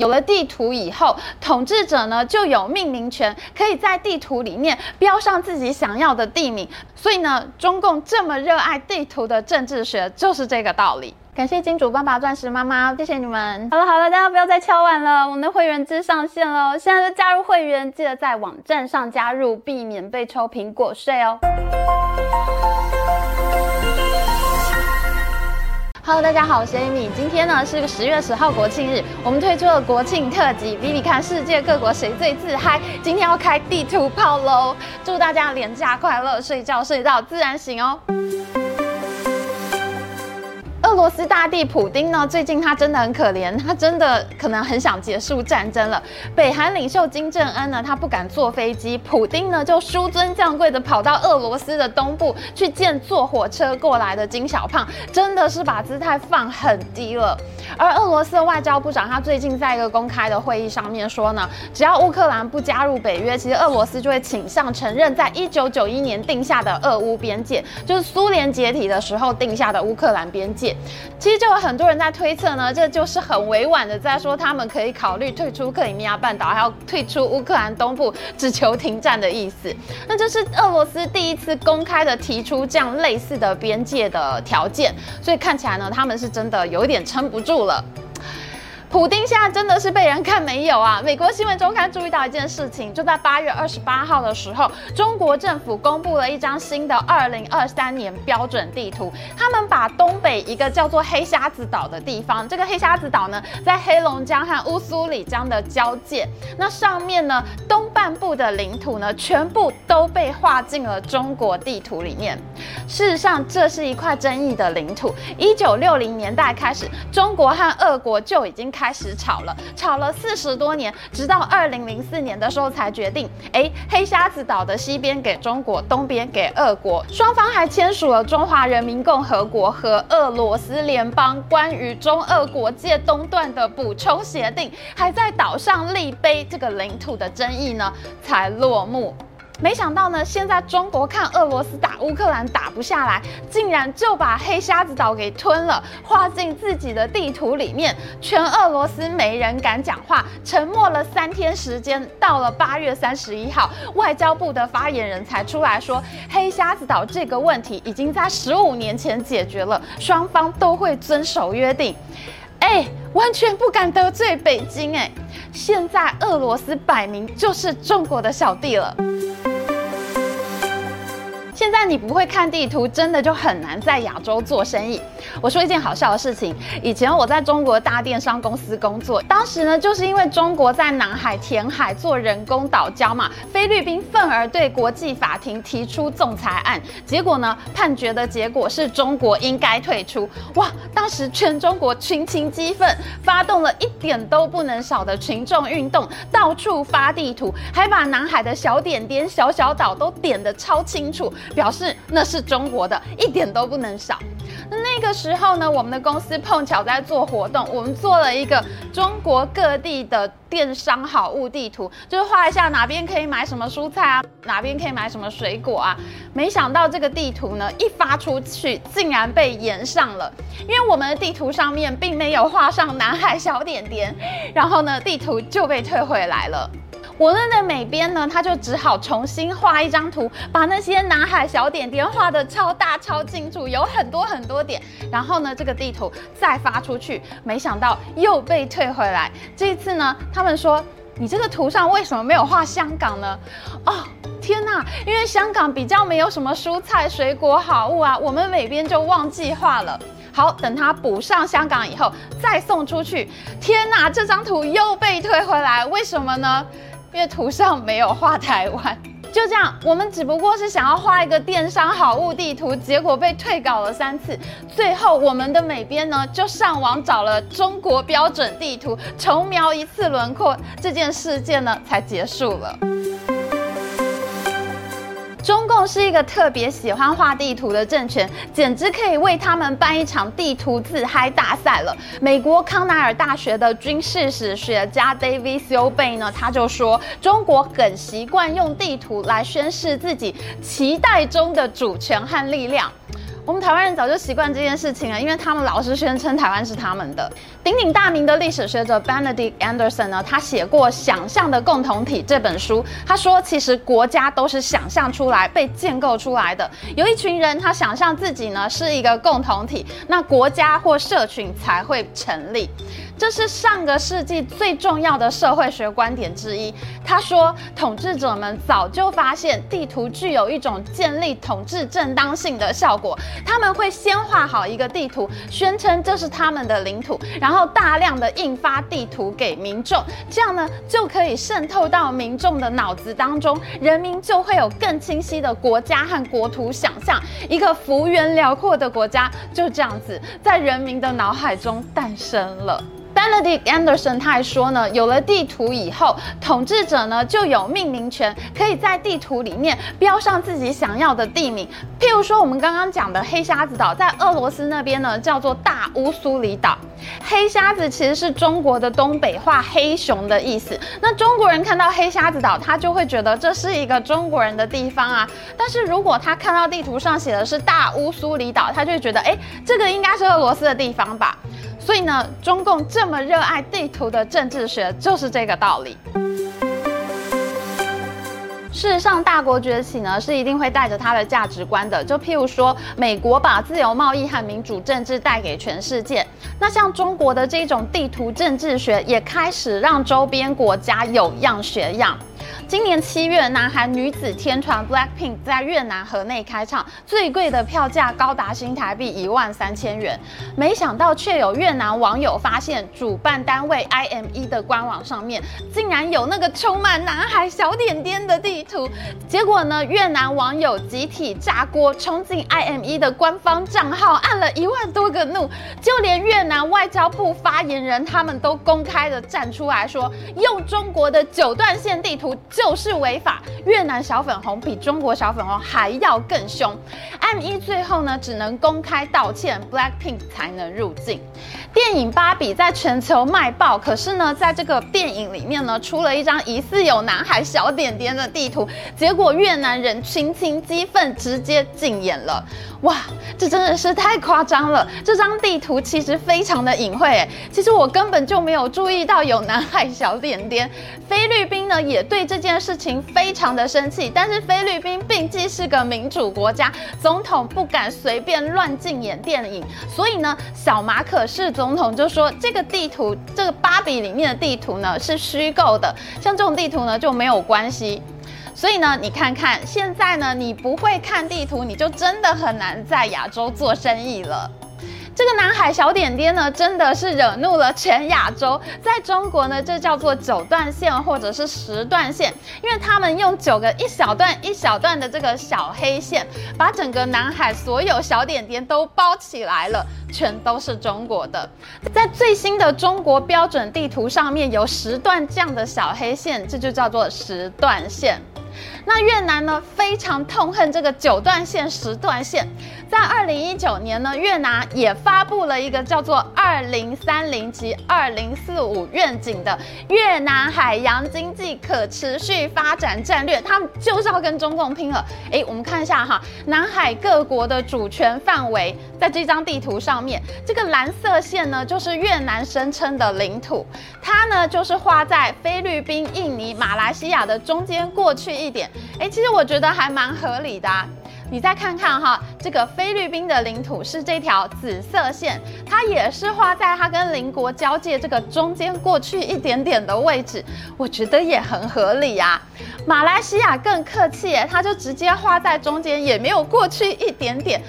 有了地图以后，统治者呢就有命名权，可以在地图里面标上自己想要的地名。所以呢，中共这么热爱地图的政治学，就是这个道理。感谢金主爸爸、钻石妈妈，谢谢你们。好了好了，大家不要再敲碗了，我们的会员制上线了，现在就加入会员，记得在网站上加入，避免被抽苹果税哦。Hello，大家好，我是 Amy。今天呢是个十月十号国庆日，我们推出了国庆特辑，比比看世界各国谁最自嗨。今天要开地图炮喽！祝大家连假快乐，睡觉睡到自然醒哦。俄罗斯大帝普丁呢，最近他真的很可怜，他真的可能很想结束战争了。北韩领袖金正恩呢，他不敢坐飞机，普丁呢就紆尊降贵的跑到俄罗斯的东部去见坐火车过来的金小胖，真的是把姿态放很低了。而俄罗斯的外交部长他最近在一个公开的会议上面说呢，只要乌克兰不加入北约，其实俄罗斯就会倾向承认在一九九一年定下的俄乌边界，就是苏联解体的时候定下的乌克兰边界。其实就有很多人在推测呢，这就是很委婉的在说他们可以考虑退出克里米亚半岛，还要退出乌克兰东部，只求停战的意思。那这是俄罗斯第一次公开的提出这样类似的边界的条件，所以看起来呢，他们是真的有点撑不住了。普丁现在真的是被人看没有啊！美国新闻周刊注意到一件事情，就在八月二十八号的时候，中国政府公布了一张新的二零二三年标准地图。他们把东北一个叫做黑瞎子岛的地方，这个黑瞎子岛呢，在黑龙江和乌苏里江的交界。那上面呢，东半部的领土呢，全部都被划进了中国地图里面。事实上，这是一块争议的领土。一九六零年代开始，中国和俄国就已经开始吵了，吵了四十多年，直到二零零四年的时候才决定，哎，黑瞎子岛的西边给中国，东边给俄国。双方还签署了《中华人民共和国和俄罗斯联邦关于中俄国界东段的补充协定》，还在岛上立碑，这个领土的争议呢才落幕。没想到呢，现在中国看俄罗斯打乌克兰打不下来，竟然就把黑瞎子岛给吞了，划进自己的地图里面。全俄罗斯没人敢讲话，沉默了三天时间。到了八月三十一号，外交部的发言人才出来说，黑瞎子岛这个问题已经在十五年前解决了，双方都会遵守约定。哎，完全不敢得罪北京哎！现在俄罗斯摆明就是中国的小弟了。现在你不会看地图，真的就很难在亚洲做生意。我说一件好笑的事情，以前我在中国大电商公司工作，当时呢，就是因为中国在南海填海做人工岛礁嘛，菲律宾愤而对国际法庭提出仲裁案，结果呢，判决的结果是中国应该退出。哇，当时全中国群情激愤，发动了一点都不能少的群众运动，到处发地图，还把南海的小点点、小小岛都点得超清楚。表示那是中国的，一点都不能少。那那个时候呢，我们的公司碰巧在做活动，我们做了一个中国各地的电商好物地图，就是画一下哪边可以买什么蔬菜啊，哪边可以买什么水果啊。没想到这个地图呢，一发出去，竟然被延上了，因为我们的地图上面并没有画上南海小点点，然后呢，地图就被退回来了。我们的美编呢，他就只好重新画一张图，把那些南海小点点画得超大超清楚，有很多很多点。然后呢，这个地图再发出去，没想到又被退回来。这一次呢，他们说，你这个图上为什么没有画香港呢？哦，天哪！因为香港比较没有什么蔬菜水果好物啊，我们美编就忘记画了。好，等他补上香港以后再送出去。天哪，这张图又被退回来，为什么呢？因为图上没有画台湾，就这样，我们只不过是想要画一个电商好物地图，结果被退稿了三次，最后我们的美编呢就上网找了中国标准地图，重描一次轮廓，这件事件呢才结束了。中共是一个特别喜欢画地图的政权，简直可以为他们办一场地图自嗨大赛了。美国康奈尔大学的军事史学家 David Soubey 呢，他就说，中国很习惯用地图来宣示自己期待中的主权和力量。我们台湾人早就习惯这件事情了，因为他们老是宣称台湾是他们的。鼎鼎大名的历史学者 Benedict Anderson 呢，他写过《想象的共同体》这本书。他说，其实国家都是想象出来、被建构出来的。有一群人，他想象自己呢是一个共同体，那国家或社群才会成立。这是上个世纪最重要的社会学观点之一。他说，统治者们早就发现地图具有一种建立统治正当性的效果。他们会先画好一个地图，宣称这是他们的领土，然后大量的印发地图给民众，这样呢就可以渗透到民众的脑子当中，人民就会有更清晰的国家和国土想象。一个幅员辽阔的国家就这样子在人民的脑海中诞生了。Benedict Anderson 他还说呢，有了地图以后，统治者呢就有命名权，可以在地图里面标上自己想要的地名。譬如说，我们刚刚讲的黑瞎子岛，在俄罗斯那边呢叫做大乌苏里岛。黑瞎子其实是中国的东北话“黑熊”的意思。那中国人看到黑瞎子岛，他就会觉得这是一个中国人的地方啊。但是如果他看到地图上写的是大乌苏里岛，他就会觉得，哎，这个应该是俄罗斯的地方吧。所以呢，中共这么热爱地图的政治学，就是这个道理。事实上，大国崛起呢，是一定会带着它的价值观的。就譬如说，美国把自由贸易和民主政治带给全世界，那像中国的这种地图政治学，也开始让周边国家有样学样。今年七月，南韩女子天团 BLACKPINK 在越南河内开唱，最贵的票价高达新台币一万三千元。没想到，却有越南网友发现，主办单位 IME 的官网上面竟然有那个充满南海小点点的地图。结果呢，越南网友集体炸锅，冲进 IME 的官方账号，按了一万多个怒。就连越南外交部发言人他们都公开的站出来说，用中国的九段线地图。就是违法，越南小粉红比中国小粉红还要更凶。IME 最后呢，只能公开道歉，BLACKPINK 才能入境。电影《芭比》在全球卖爆，可是呢，在这个电影里面呢，出了一张疑似有南海小点点的地图，结果越南人群情激愤，直接禁演了。哇，这真的是太夸张了！这张地图其实非常的隐晦，哎，其实我根本就没有注意到有南海小点点。菲律宾呢，也对这件事情非常的生气，但是菲律宾毕竟是个民主国家，总统不敢随便乱禁演电影，所以呢，小马可是总统就说这个地图，这个芭比里面的地图呢是虚构的，像这种地图呢就没有关系。所以呢，你看看现在呢，你不会看地图，你就真的很难在亚洲做生意了。这个南海小点点呢，真的是惹怒了全亚洲。在中国呢，这叫做九段线或者是十段线，因为他们用九个一小段一小段的这个小黑线，把整个南海所有小点点都包起来了，全都是中国的。在最新的中国标准地图上面有十段这样的小黑线，这就叫做十段线。那越南呢，非常痛恨这个九段线、十段线。在二零一九年呢，越南也发布了一个叫做“二零三零及二零四五愿景”的越南海洋经济可持续发展战略，他们就是要跟中共拼了。诶，我们看一下哈，南海各国的主权范围，在这张地图上面，这个蓝色线呢，就是越南声称的领土，它呢就是画在菲律宾、印尼、马来西亚的中间过去一点。诶，其实我觉得还蛮合理的啊。你再看看哈，这个菲律宾的领土是这条紫色线，它也是画在它跟邻国交界这个中间过去一点点的位置，我觉得也很合理呀。马来西亚更客气，它就直接画在中间，也没有过去一点点。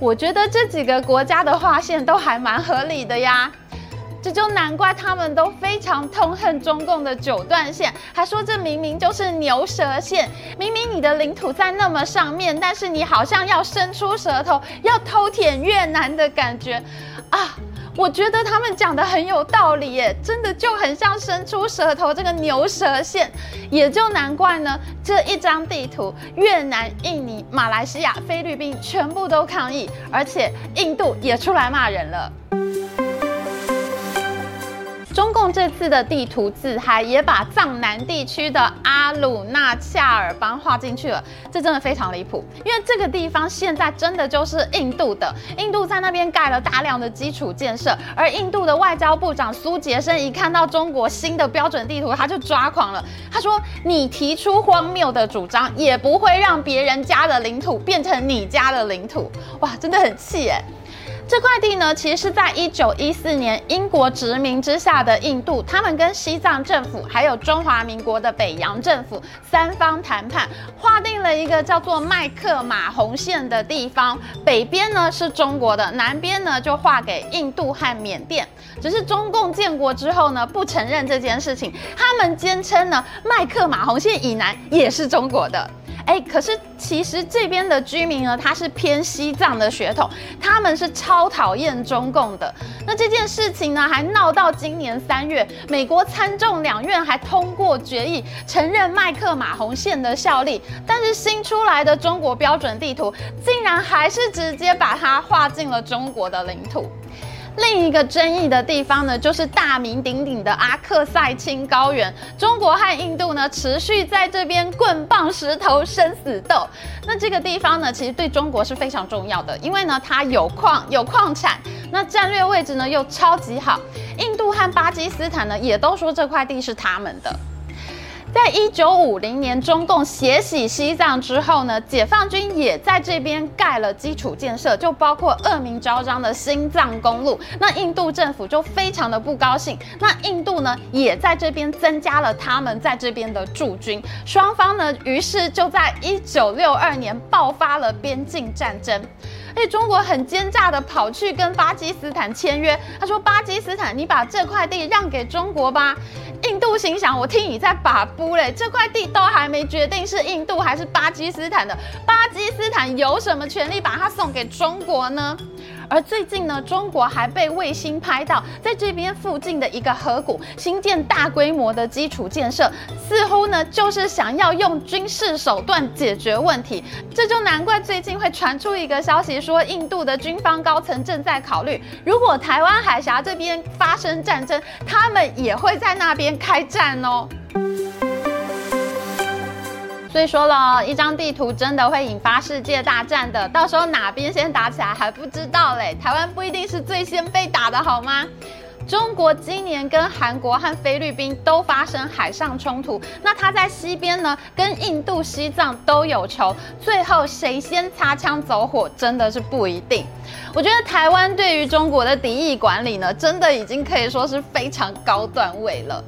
我觉得这几个国家的划线都还蛮合理的呀。这就难怪他们都非常痛恨中共的九段线，还说这明明就是牛舌线，明明你的领土在那么上面，但是你好像要伸出舌头要偷舔越南的感觉啊！我觉得他们讲的很有道理耶，真的就很像伸出舌头这个牛舌线，也就难怪呢。这一张地图，越南、印尼、马来西亚、菲律宾全部都抗议，而且印度也出来骂人了。共这次的地图自嗨，也把藏南地区的阿鲁纳恰尔邦划进去了，这真的非常离谱，因为这个地方现在真的就是印度的，印度在那边盖了大量的基础建设，而印度的外交部长苏杰生一看到中国新的标准地图，他就抓狂了，他说：“你提出荒谬的主张，也不会让别人家的领土变成你家的领土。”哇，真的很气哎。这块地呢，其实是在一九一四年英国殖民之下的印度，他们跟西藏政府还有中华民国的北洋政府三方谈判，划定了一个叫做麦克马洪线的地方。北边呢是中国的，南边呢就划给印度和缅甸。只是中共建国之后呢，不承认这件事情，他们坚称呢，麦克马洪线以南也是中国的。哎，可是其实这边的居民呢，他是偏西藏的血统，他们是超讨厌中共的。那这件事情呢，还闹到今年三月，美国参众两院还通过决议，承认麦克马洪线的效力。但是新出来的中国标准地图，竟然还是直接把它划进了中国的领土。另一个争议的地方呢，就是大名鼎鼎的阿克塞钦高原。中国和印度呢，持续在这边棍棒石头生死斗。那这个地方呢，其实对中国是非常重要的，因为呢，它有矿有矿产，那战略位置呢又超级好。印度和巴基斯坦呢，也都说这块地是他们的。在一九五零年，中共血洗西藏之后呢，解放军也在这边盖了基础建设，就包括恶名昭彰的新藏公路。那印度政府就非常的不高兴，那印度呢也在这边增加了他们在这边的驻军，双方呢于是就在一九六二年爆发了边境战争。所以中国很奸诈的跑去跟巴基斯坦签约，他说：“巴基斯坦，你把这块地让给中国吧。”印度心想：“我听你在把布嘞，这块地都还没决定是印度还是巴基斯坦的，巴基斯坦有什么权利把它送给中国呢？”而最近呢，中国还被卫星拍到，在这边附近的一个河谷新建大规模的基础建设，似乎呢就是想要用军事手段解决问题。这就难怪最近会传出一个消息，说印度的军方高层正在考虑，如果台湾海峡这边发生战争，他们也会在那边开战哦。所以说了，一张地图真的会引发世界大战的，到时候哪边先打起来还不知道嘞。台湾不一定是最先被打的，好吗？中国今年跟韩国和菲律宾都发生海上冲突，那他在西边呢，跟印度、西藏都有仇，最后谁先擦枪走火，真的是不一定。我觉得台湾对于中国的敌意管理呢，真的已经可以说是非常高段位了。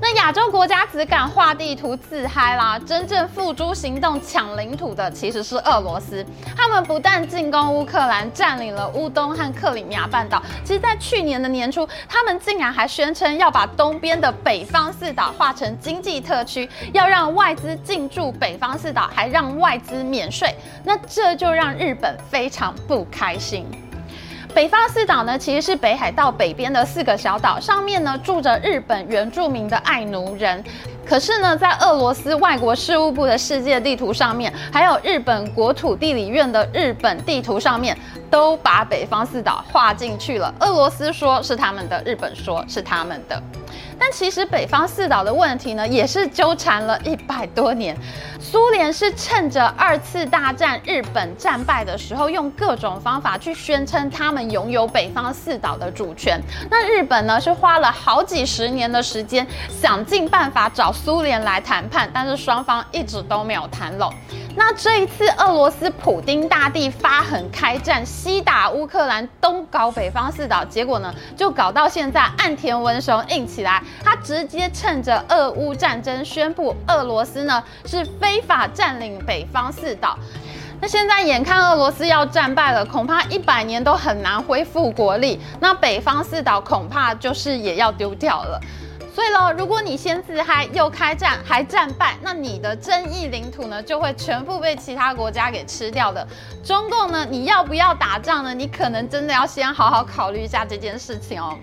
那亚洲国家只敢画地图自嗨啦，真正付诸行动抢领土的其实是俄罗斯。他们不但进攻乌克兰，占领了乌东和克里米亚半岛，其实，在去年的年初，他们竟然还宣称要把东边的北方四岛划成经济特区，要让外资进驻北方四岛，还让外资免税。那这就让日本非常不开心。北方四岛呢，其实是北海道北边的四个小岛，上面呢住着日本原住民的爱奴人。可是呢，在俄罗斯外国事务部的世界地图上面，还有日本国土地理院的日本地图上面，都把北方四岛划进去了。俄罗斯说是他们的，日本说是他们的。但其实北方四岛的问题呢，也是纠缠了一百多年。苏联是趁着二次大战日本战败的时候，用各种方法去宣称他们拥有北方四岛的主权。那日本呢，是花了好几十年的时间，想尽办法找苏联来谈判，但是双方一直都没有谈拢。那这一次，俄罗斯普丁大帝发狠开战，西打乌克兰，东搞北方四岛，结果呢，就搞到现在岸田文雄硬起来，他直接趁着俄乌战争宣布，俄罗斯呢是非法占领北方四岛。那现在眼看俄罗斯要战败了，恐怕一百年都很难恢复国力，那北方四岛恐怕就是也要丢掉了。所以喽，如果你先自嗨又开战还战败，那你的争议领土呢就会全部被其他国家给吃掉的。中共呢，你要不要打仗呢？你可能真的要先好好考虑一下这件事情哦。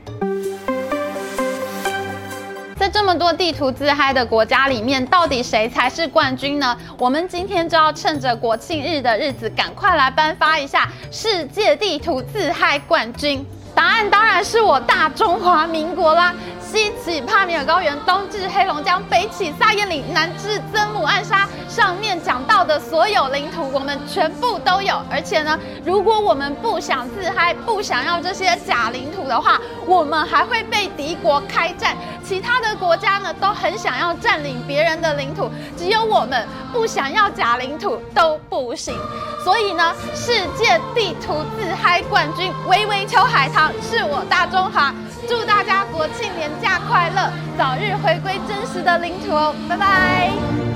在这么多地图自嗨的国家里面，到底谁才是冠军呢？我们今天就要趁着国庆日的日子，赶快来颁发一下世界地图自嗨冠军。答案当然是我大中华民国啦。西起帕米尔高原，东至黑龙江，北起萨耶岭，南至曾母暗沙，上面讲到的所有领土，我们全部都有。而且呢，如果我们不想自嗨，不想要这些假领土的话，我们还会被敌国开战。其他的国家呢，都很想要占领别人的领土，只有我们不想要假领土都不行。所以呢，世界地图自嗨冠军，微微秋海棠是我大中华。祝大家国庆年假快乐，早日回归真实的领土哦！拜拜。